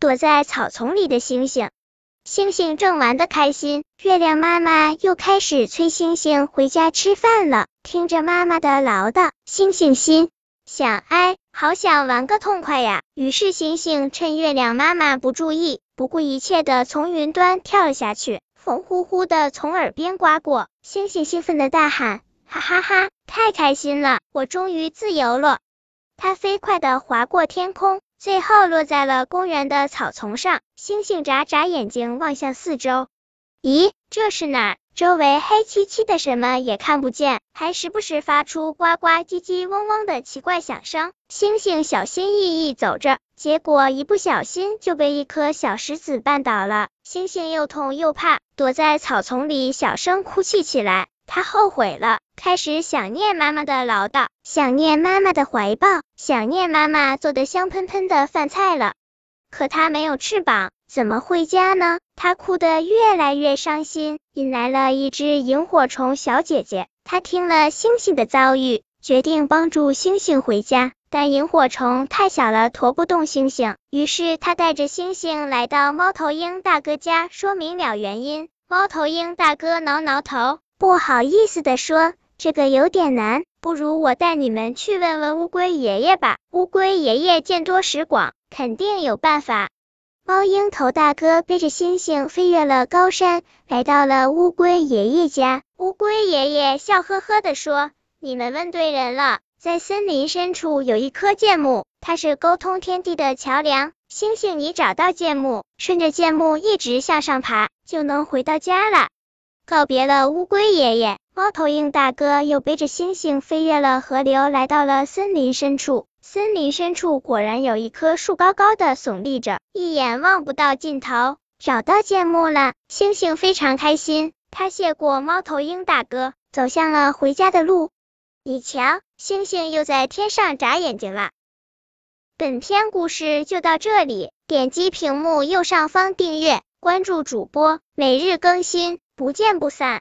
躲在草丛里的星星。星星正玩得开心，月亮妈妈又开始催星星回家吃饭了。听着妈妈的唠叨，星星心想：哎，好想玩个痛快呀！于是星星趁月亮妈妈不注意，不顾一切的从云端跳了下去，风呼呼的从耳边刮过。星星兴奋的大喊：哈哈哈，太开心了，我终于自由了！它飞快的划过天空。最后落在了公园的草丛上，星星眨眨眼睛望向四周，咦，这是哪儿？周围黑漆漆的，什么也看不见，还时不时发出呱呱唧唧嗡嗡的奇怪响声。星星小心翼翼走着，结果一不小心就被一颗小石子绊倒了。星星又痛又怕，躲在草丛里小声哭泣起来。他后悔了，开始想念妈妈的唠叨，想念妈妈的怀抱，想念妈妈做的香喷喷的饭菜了。可他没有翅膀，怎么回家呢？他哭得越来越伤心，引来了一只萤火虫小姐姐。他听了星星的遭遇，决定帮助星星回家。但萤火虫太小了，驮不动星星，于是他带着星星来到猫头鹰大哥家，说明了原因。猫头鹰大哥挠挠头。不好意思的说，这个有点难，不如我带你们去问问乌龟爷爷吧。乌龟爷爷见多识广，肯定有办法。猫鹰头大哥背着星星飞越了高山，来到了乌龟爷爷家。乌龟爷爷笑呵呵的说：“你们问对人了，在森林深处有一棵剑木，它是沟通天地的桥梁。星星，你找到剑木，顺着剑木一直向上爬，就能回到家了。”告别了乌龟爷爷，猫头鹰大哥又背着星星飞越了河流，来到了森林深处。森林深处果然有一棵树，高高的耸立着，一眼望不到尽头。找到剑木了，星星非常开心。他谢过猫头鹰大哥，走向了回家的路。你瞧，星星又在天上眨眼睛了。本篇故事就到这里，点击屏幕右上方订阅，关注主播，每日更新。不见不散。